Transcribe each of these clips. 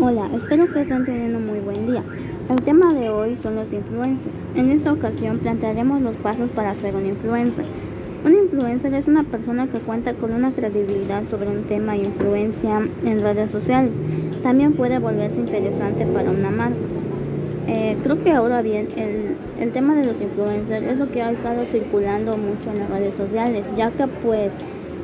Hola, espero que estén teniendo muy buen día. El tema de hoy son los influencers. En esta ocasión plantearemos los pasos para ser un influencer. Un influencer es una persona que cuenta con una credibilidad sobre un tema e influencia en redes sociales. También puede volverse interesante para una marca. Eh, creo que ahora bien, el, el tema de los influencers es lo que ha estado circulando mucho en las redes sociales, ya que pues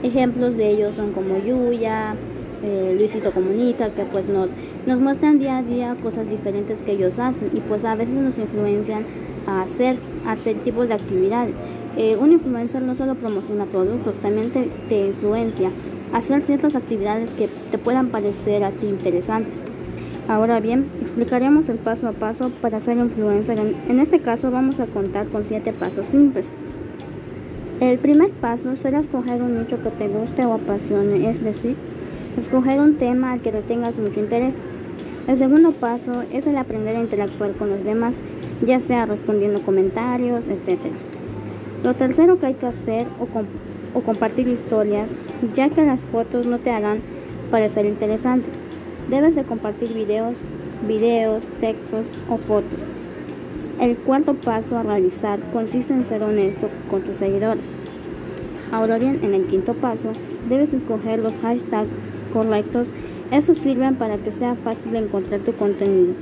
ejemplos de ellos son como Yuya, eh, Luisito Comunica, que pues nos, nos muestran día a día cosas diferentes que ellos hacen y pues a veces nos influencian a hacer, hacer tipos de actividades. Eh, un influencer no solo promociona productos, también te, te influencia a hacer ciertas actividades que te puedan parecer a ti interesantes. Ahora bien, explicaremos el paso a paso para ser influencer. En, en este caso vamos a contar con siete pasos simples. El primer paso será escoger un nicho que te guste o apasione, es decir, escoger un tema al que le tengas mucho interés. El segundo paso es el aprender a interactuar con los demás, ya sea respondiendo comentarios, etc. Lo tercero que hay que hacer o, o compartir historias, ya que las fotos no te harán parecer interesantes. Debes de compartir videos, videos, textos o fotos. El cuarto paso a realizar consiste en ser honesto con tus seguidores. Ahora bien, en el quinto paso, debes escoger los hashtags correctos. Estos sirven para que sea fácil encontrar tu contenido.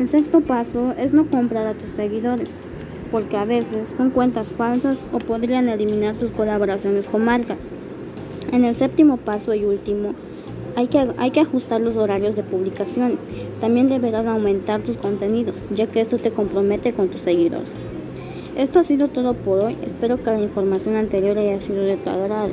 El sexto paso es no comprar a tus seguidores, porque a veces son cuentas falsas o podrían eliminar tus colaboraciones con marcas. En el séptimo paso y último, hay que, hay que ajustar los horarios de publicación. También deberás aumentar tus contenidos, ya que esto te compromete con tus seguidores. Esto ha sido todo por hoy. Espero que la información anterior haya sido de tu agrado.